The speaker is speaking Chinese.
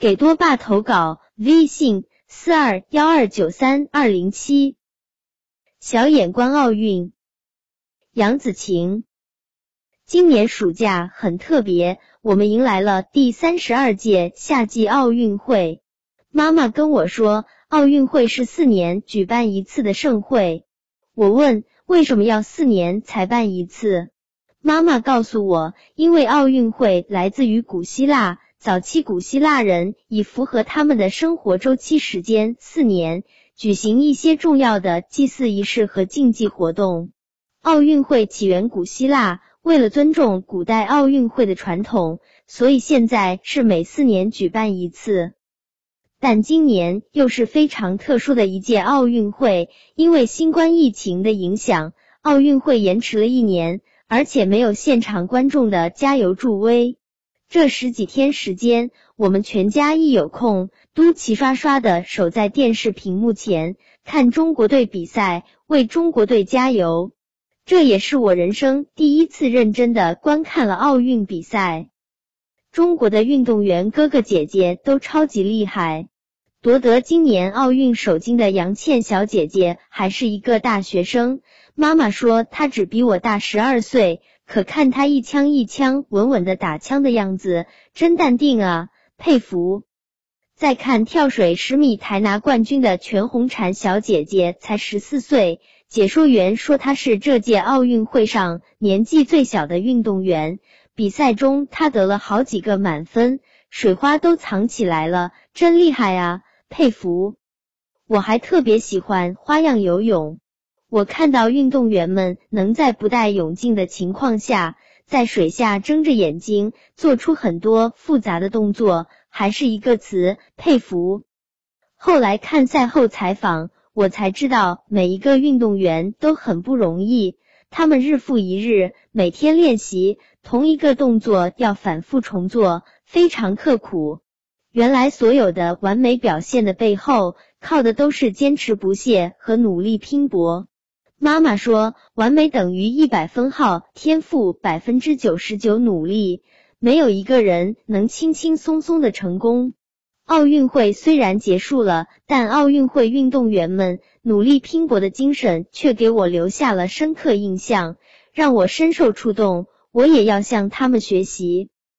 给多爸投稿，微信四二幺二九三二零七。小眼观奥运，杨子晴。今年暑假很特别，我们迎来了第三十二届夏季奥运会。妈妈跟我说，奥运会是四年举办一次的盛会。我问为什么要四年才办一次？妈妈告诉我，因为奥运会来自于古希腊。早期古希腊人以符合他们的生活周期时间四年举行一些重要的祭祀仪式和竞技活动。奥运会起源古希腊，为了尊重古代奥运会的传统，所以现在是每四年举办一次。但今年又是非常特殊的一届奥运会，因为新冠疫情的影响，奥运会延迟了一年，而且没有现场观众的加油助威。这十几天时间，我们全家一有空都齐刷刷的守在电视屏幕前看中国队比赛，为中国队加油。这也是我人生第一次认真的观看了奥运比赛。中国的运动员哥哥姐姐都超级厉害，夺得今年奥运首金的杨倩小姐姐还是一个大学生，妈妈说她只比我大十二岁。可看他一枪一枪稳稳的打枪的样子，真淡定啊，佩服。再看跳水十米台拿冠军的全红婵小姐姐，才十四岁。解说员说她是这届奥运会上年纪最小的运动员。比赛中她得了好几个满分，水花都藏起来了，真厉害啊，佩服。我还特别喜欢花样游泳。我看到运动员们能在不带泳镜的情况下，在水下睁着眼睛做出很多复杂的动作，还是一个词佩服。后来看赛后采访，我才知道每一个运动员都很不容易，他们日复一日，每天练习同一个动作要反复重做，非常刻苦。原来所有的完美表现的背后，靠的都是坚持不懈和努力拼搏。妈妈说，完美等于一百分号，天赋百分之九十九，努力没有一个人能轻轻松松的成功。奥运会虽然结束了，但奥运会运动员们努力拼搏的精神却给我留下了深刻印象，让我深受触动。我也要向他们学习。